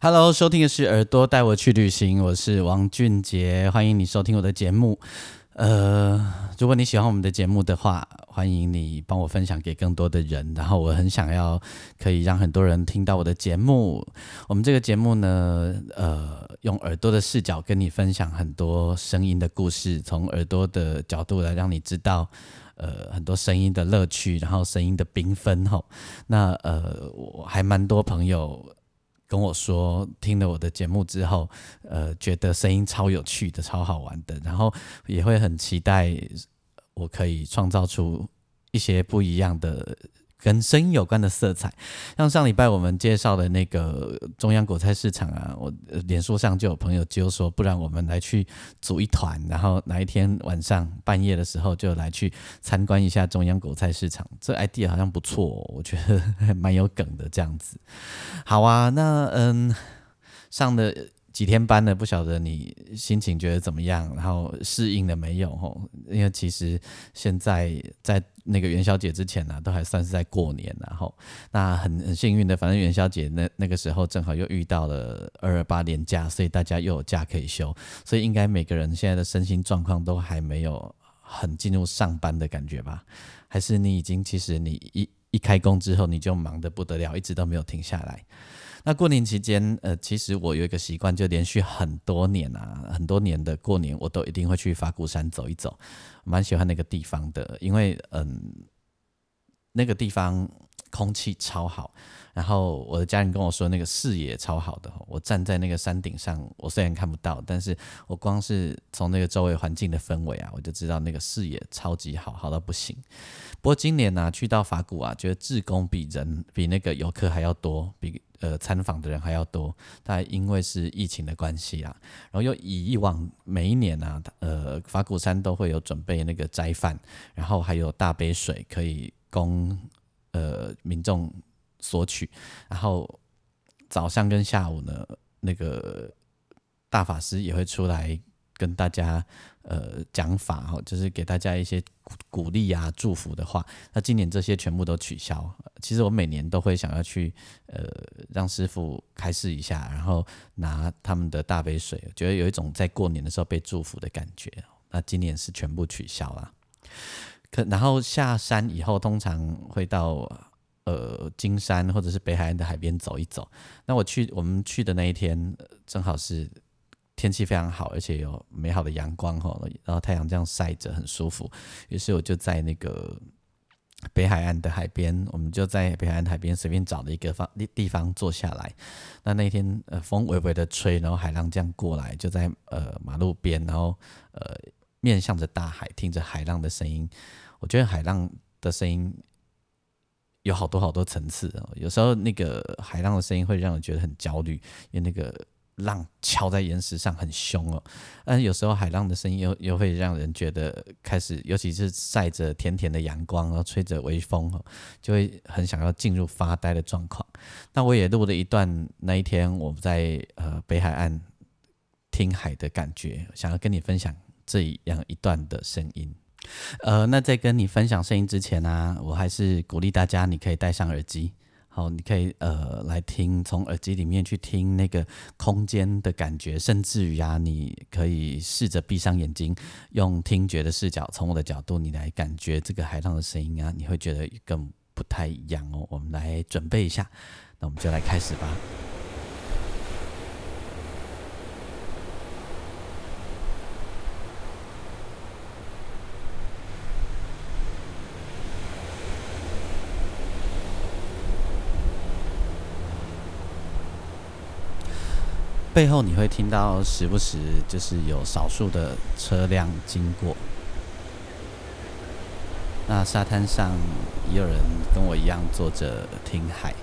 Hello，收听的是《耳朵带我去旅行》，我是王俊杰，欢迎你收听我的节目。呃，如果你喜欢我们的节目的话，欢迎你帮我分享给更多的人。然后我很想要可以让很多人听到我的节目。我们这个节目呢，呃，用耳朵的视角跟你分享很多声音的故事，从耳朵的角度来让你知道，呃，很多声音的乐趣，然后声音的缤纷。吼，那呃，我还蛮多朋友。跟我说，听了我的节目之后，呃，觉得声音超有趣的，超好玩的，然后也会很期待我可以创造出一些不一样的。跟声音有关的色彩，像上礼拜我们介绍的那个中央果菜市场啊，我脸书上就有朋友就说，不然我们来去组一团，然后哪一天晚上半夜的时候就来去参观一下中央果菜市场。这 idea 好像不错，我觉得 蛮有梗的这样子。好啊，那嗯，上的。几天班呢？不晓得你心情觉得怎么样？然后适应了没有？吼，因为其实现在在那个元宵节之前呢，都还算是在过年，然后那很很幸运的，反正元宵节那那个时候正好又遇到了二二八年假，所以大家又有假可以休，所以应该每个人现在的身心状况都还没有很进入上班的感觉吧？还是你已经其实你一一开工之后你就忙得不得了，一直都没有停下来？那过年期间，呃，其实我有一个习惯，就连续很多年啊，很多年的过年，我都一定会去法鼓山走一走，蛮喜欢那个地方的，因为嗯，那个地方空气超好，然后我的家人跟我说，那个视野超好的，我站在那个山顶上，我虽然看不到，但是我光是从那个周围环境的氛围啊，我就知道那个视野超级好，好到不行。不过今年呢，去到法鼓啊，觉得志工比人比那个游客还要多，比。呃，参访的人还要多，但因为是疫情的关系啊，然后又以往每一年啊，呃，法鼓山都会有准备那个斋饭，然后还有大杯水可以供呃民众索取，然后早上跟下午呢，那个大法师也会出来。跟大家呃讲法哈，就是给大家一些鼓鼓励啊、祝福的话。那今年这些全部都取消。其实我每年都会想要去呃让师傅开示一下，然后拿他们的大杯水，觉得有一种在过年的时候被祝福的感觉。那今年是全部取消了。可然后下山以后，通常会到呃金山或者是北海岸的海边走一走。那我去我们去的那一天，正好是。天气非常好，而且有美好的阳光哈，然后太阳这样晒着很舒服。于是我就在那个北海岸的海边，我们就在北海岸海边随便找了一个方地地方坐下来。那那天呃风微微的吹，然后海浪这样过来，就在呃马路边，然后呃面向着大海，听着海浪的声音。我觉得海浪的声音有好多好多层次哦。有时候那个海浪的声音会让人觉得很焦虑，因为那个。浪敲在岩石上很凶哦，但有时候海浪的声音又又会让人觉得开始，尤其是晒着甜甜的阳光，然后吹着微风哦，就会很想要进入发呆的状况。那我也录了一段那一天我们在呃北海岸听海的感觉，想要跟你分享这样一段的声音。呃，那在跟你分享声音之前呢，我还是鼓励大家，你可以戴上耳机。哦，你可以呃来听，从耳机里面去听那个空间的感觉，甚至于啊，你可以试着闭上眼睛，用听觉的视角，从我的角度，你来感觉这个海浪的声音啊，你会觉得更不太一样哦。我们来准备一下，那我们就来开始吧。背后你会听到时不时就是有少数的车辆经过。那沙滩上也有人跟我一样坐着听海。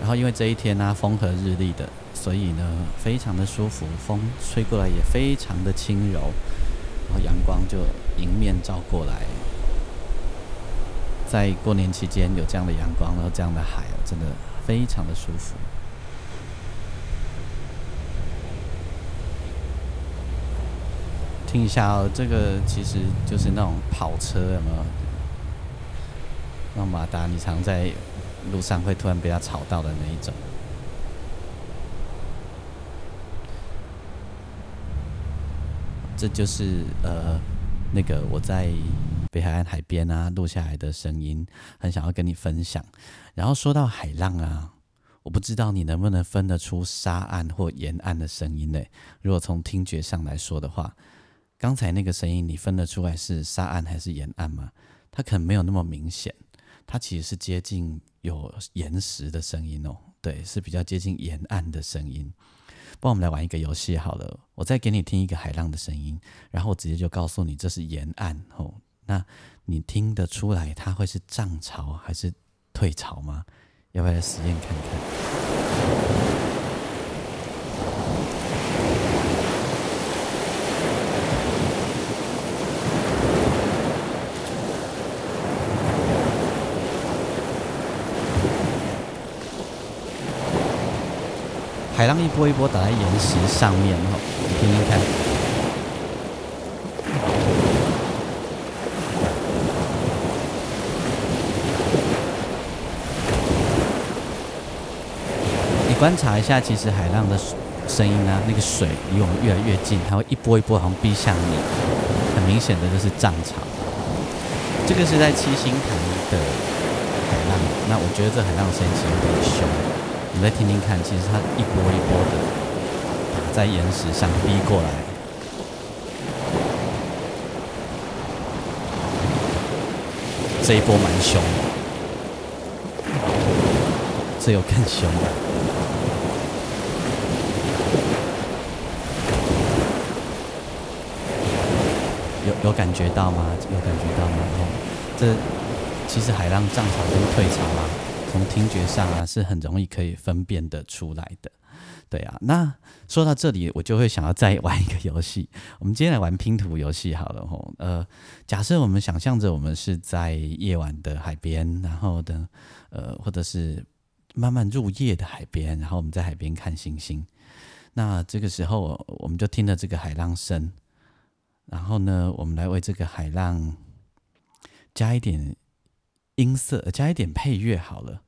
然后因为这一天呢风和日丽的所以呢非常的舒服风吹过来也非常的轻柔然后阳光就迎面照过来。在过年期间有这样的阳光，然后这样的海，真的非常的舒服。听一下哦，这个其实就是那种跑车，有没有？那马达，你常在路上会突然被它吵到的那一种。这就是呃，那个我在北海岸海边啊录下来的声音，很想要跟你分享。然后说到海浪啊，我不知道你能不能分得出沙岸或沿岸的声音呢？如果从听觉上来说的话。刚才那个声音，你分得出来是沙岸还是沿岸吗？它可能没有那么明显，它其实是接近有岩石的声音哦。对，是比较接近沿岸的声音。不然我们来玩一个游戏好了，我再给你听一个海浪的声音，然后我直接就告诉你这是沿岸哦。那你听得出来它会是涨潮还是退潮吗？要不要来实验看看？海浪一波一波打在岩石上面，哈，你听听看。观察一下，其实海浪的声音呢，那个水离我们越来越近，它会一波一波好像逼向你，很明显的就是涨潮。这个是在七星潭的海浪，那我觉得这海浪声音其实有点凶。你再听听看，其实它一波一波的打在岩石上逼过来，这一波蛮凶，这有更凶的，有感觉到吗？有感觉到吗？哦，这其实海浪涨潮跟退潮啊。从听觉上啊，是很容易可以分辨得出来的，对啊。那说到这里，我就会想要再玩一个游戏。我们今天来玩拼图游戏好了吼。呃，假设我们想象着我们是在夜晚的海边，然后的呃，或者是慢慢入夜的海边，然后我们在海边看星星。那这个时候，我们就听着这个海浪声，然后呢，我们来为这个海浪加一点。音色加一点配乐好了，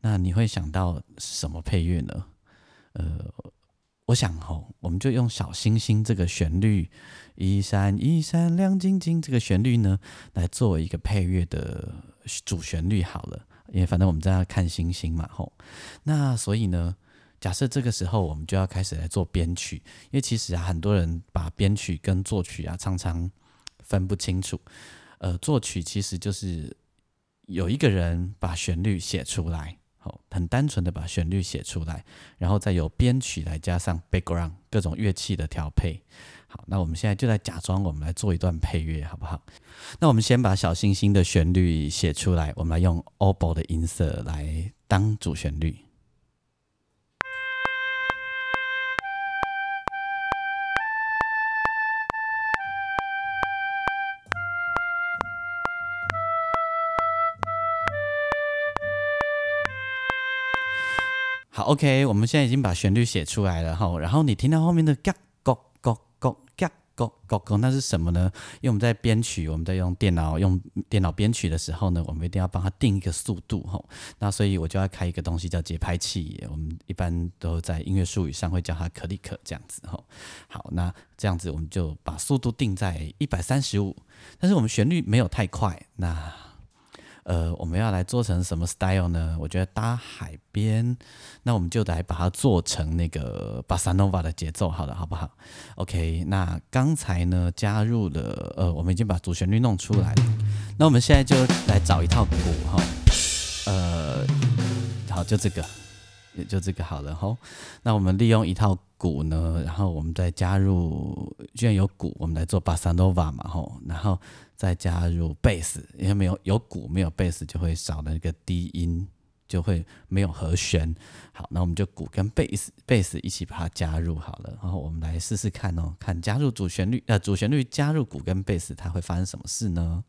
那你会想到什么配乐呢？呃，我想吼，我们就用小星星这个旋律，一闪一闪亮晶晶这个旋律呢，来作为一个配乐的主旋律好了。因为反正我们在看星星嘛，吼。那所以呢，假设这个时候我们就要开始来做编曲，因为其实啊，很多人把编曲跟作曲啊常常分不清楚。呃，作曲其实就是。有一个人把旋律写出来，好，很单纯的把旋律写出来，然后再由编曲来加上 background 各种乐器的调配。好，那我们现在就来假装我们来做一段配乐，好不好？那我们先把小星星的旋律写出来，我们来用 o b o 的音色来当主旋律。，OK，我们现在已经把旋律写出来了哈。然后你听到后面的嘎咕咕咕嘎咕咕咕，那是什么呢？因为我们在编曲，我们在用电脑用电脑编曲的时候呢，我们一定要帮它定一个速度哈。那所以我就要开一个东西叫节拍器，我们一般都在音乐术语上会叫它可里克这样子哈。好，那这样子我们就把速度定在一百三十五，但是我们旋律没有太快，那。呃，我们要来做成什么 style 呢？我觉得搭海边，那我们就来把它做成那个巴萨诺瓦的节奏，好了，好不好？OK，那刚才呢加入了，呃，我们已经把主旋律弄出来了，那我们现在就来找一套鼓哈，呃，好，就这个，也就这个好了哈。那我们利用一套鼓呢，然后我们再加入，既然有鼓，我们来做巴萨诺瓦嘛，吼，然后。再加入贝斯，因为没有有鼓没有贝斯就会少了一个低音，就会没有和弦。好，那我们就鼓跟贝斯贝斯一起把它加入好了，然后我们来试试看哦，看加入主旋律呃主旋律加入鼓跟贝斯，它会发生什么事呢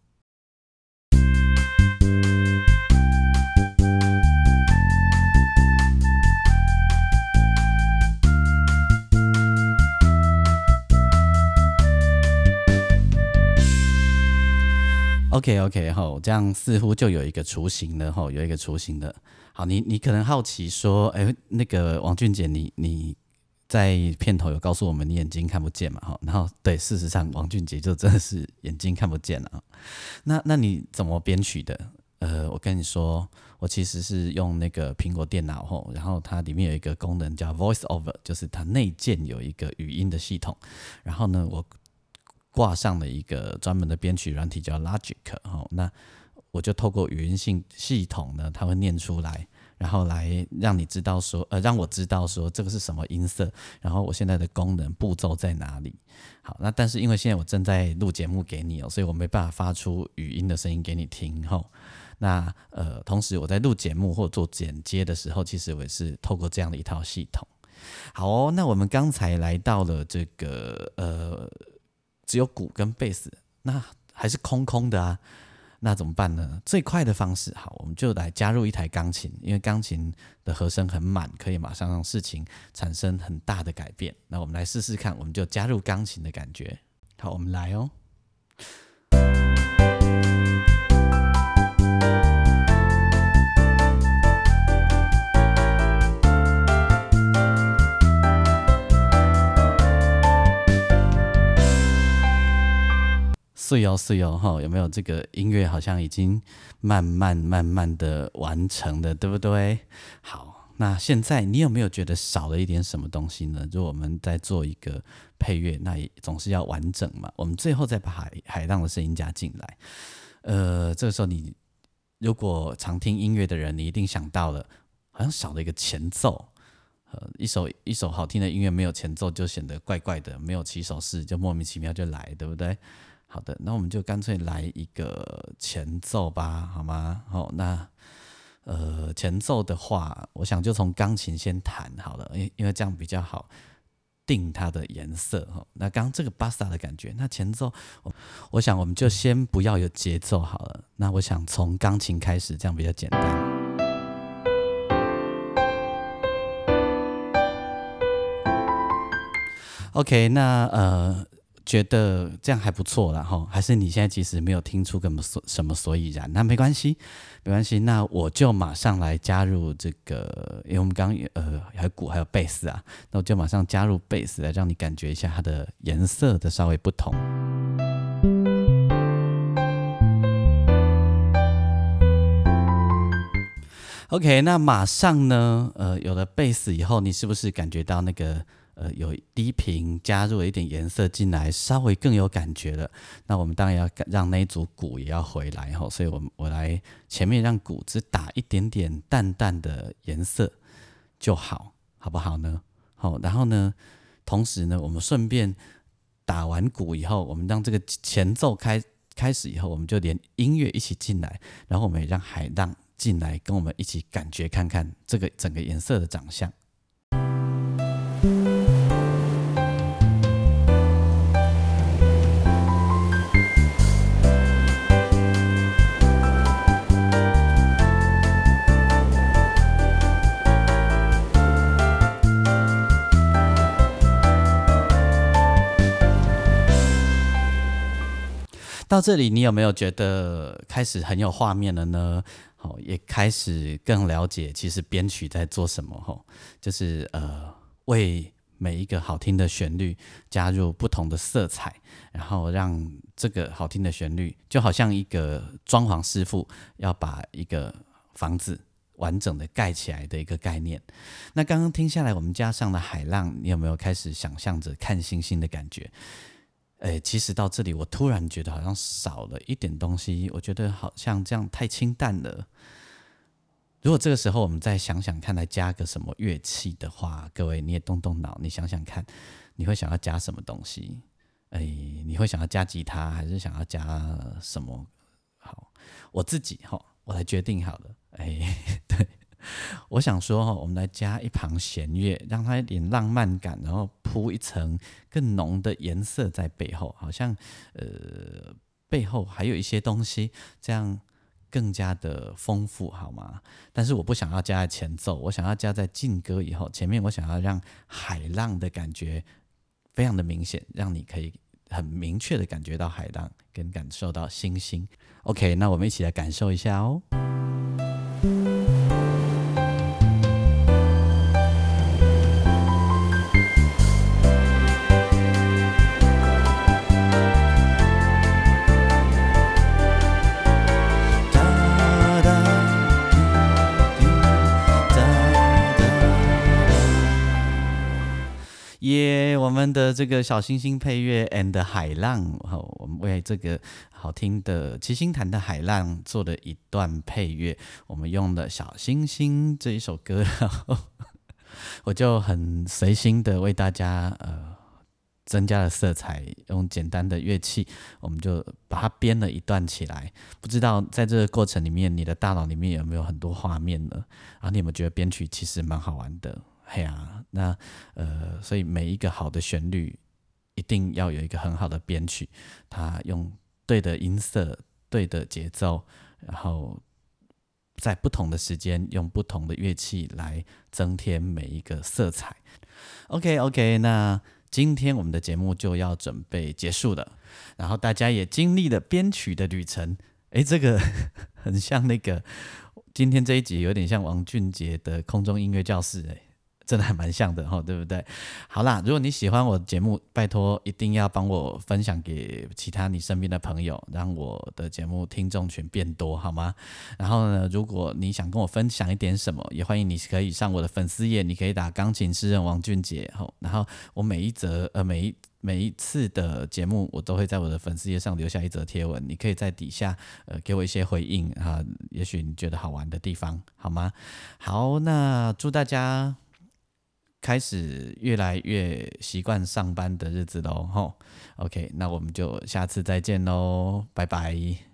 ？OK OK 吼，这样似乎就有一个雏形了哈，有一个雏形的。好，你你可能好奇说，哎，那个王俊杰，你你在片头有告诉我们你眼睛看不见嘛？哈，然后对，事实上王俊杰就真的是眼睛看不见了。那那你怎么编曲的？呃，我跟你说，我其实是用那个苹果电脑吼，然后它里面有一个功能叫 Voice Over，就是它内建有一个语音的系统，然后呢，我。挂上了一个专门的编曲软体叫 Logic 哦，那我就透过语音性系统呢，它会念出来，然后来让你知道说，呃，让我知道说这个是什么音色，然后我现在的功能步骤在哪里。好，那但是因为现在我正在录节目给你哦，所以我没办法发出语音的声音给你听吼。那呃，同时我在录节目或做剪接的时候，其实我也是透过这样的一套系统。好哦，那我们刚才来到了这个呃。只有鼓跟贝斯，那还是空空的啊，那怎么办呢？最快的方式，好，我们就来加入一台钢琴，因为钢琴的和声很满，可以马上让事情产生很大的改变。那我们来试试看，我们就加入钢琴的感觉。好，我们来哦。碎哦碎哦哈，有没有这个音乐好像已经慢慢慢慢的完成了，对不对？好，那现在你有没有觉得少了一点什么东西呢？如果我们在做一个配乐，那也总是要完整嘛。我们最后再把海海浪的声音加进来。呃，这个时候你如果常听音乐的人，你一定想到了，好像少了一个前奏。呃，一首一首好听的音乐没有前奏就显得怪怪的，没有起手式就莫名其妙就来，对不对？好的，那我们就干脆来一个前奏吧，好吗？好，那呃前奏的话，我想就从钢琴先弹好了，因因为这样比较好定它的颜色哈。那刚这个巴萨的感觉，那前奏，我想我们就先不要有节奏好了。那我想从钢琴开始，这样比较简单。OK，那呃。觉得这样还不错了哈，还是你现在其实没有听出什么所什么所以然？那没关系，没关系，那我就马上来加入这个，因为我们刚呃还有鼓还有贝斯啊，那我就马上加入贝斯来让你感觉一下它的颜色的稍微不同。OK，那马上呢，呃，有了贝斯以后，你是不是感觉到那个？呃，有低频加入了一点颜色进来，稍微更有感觉了。那我们当然要让那一组鼓也要回来哈，所以我我来前面让鼓只打一点点淡淡的颜色就好，好不好呢？好，然后呢，同时呢，我们顺便打完鼓以后，我们让这个前奏开开始以后，我们就连音乐一起进来，然后我们也让海浪进来，跟我们一起感觉看看这个整个颜色的长相。到这里，你有没有觉得开始很有画面了呢？好，也开始更了解其实编曲在做什么。吼，就是呃，为每一个好听的旋律加入不同的色彩，然后让这个好听的旋律就好像一个装潢师傅要把一个房子完整的盖起来的一个概念。那刚刚听下来，我们加上了海浪，你有没有开始想象着看星星的感觉？哎，其实到这里，我突然觉得好像少了一点东西。我觉得好像这样太清淡了。如果这个时候我们再想想看，来加个什么乐器的话，各位你也动动脑，你想想看，你会想要加什么东西？哎，你会想要加吉他，还是想要加什么？好，我自己哈，我来决定好了。哎，对 我想说哈，我们来加一旁弦乐，让它一点浪漫感，然后铺一层更浓的颜色在背后，好像呃背后还有一些东西，这样更加的丰富，好吗？但是我不想要加在前奏，我想要加在进歌以后，前面我想要让海浪的感觉非常的明显，让你可以很明确的感觉到海浪，跟感受到星星。OK，那我们一起来感受一下哦。耶！我们的这个小星星配乐 and 海浪，好，我们为这个好听的七星潭的海浪做了一段配乐。我们用了小星星这一首歌，然后 我就很随心的为大家呃增加了色彩，用简单的乐器，我们就把它编了一段起来。不知道在这个过程里面，你的大脑里面有没有很多画面呢？啊，你有没有觉得编曲其实蛮好玩的？嘿呀，那呃，所以每一个好的旋律一定要有一个很好的编曲，它用对的音色、对的节奏，然后在不同的时间用不同的乐器来增添每一个色彩。OK OK，那今天我们的节目就要准备结束了，然后大家也经历了编曲的旅程。诶，这个很像那个今天这一集有点像王俊杰的空中音乐教室，诶。真的还蛮像的哈，对不对？好啦，如果你喜欢我的节目，拜托一定要帮我分享给其他你身边的朋友，让我的节目听众群变多，好吗？然后呢，如果你想跟我分享一点什么，也欢迎你可以上我的粉丝页，你可以打钢琴诗人王俊杰，吼，然后我每一则呃每一每一次的节目，我都会在我的粉丝页上留下一则贴文，你可以在底下呃给我一些回应啊，也许你觉得好玩的地方，好吗？好，那祝大家。开始越来越习惯上班的日子喽，吼，OK，那我们就下次再见喽，拜拜。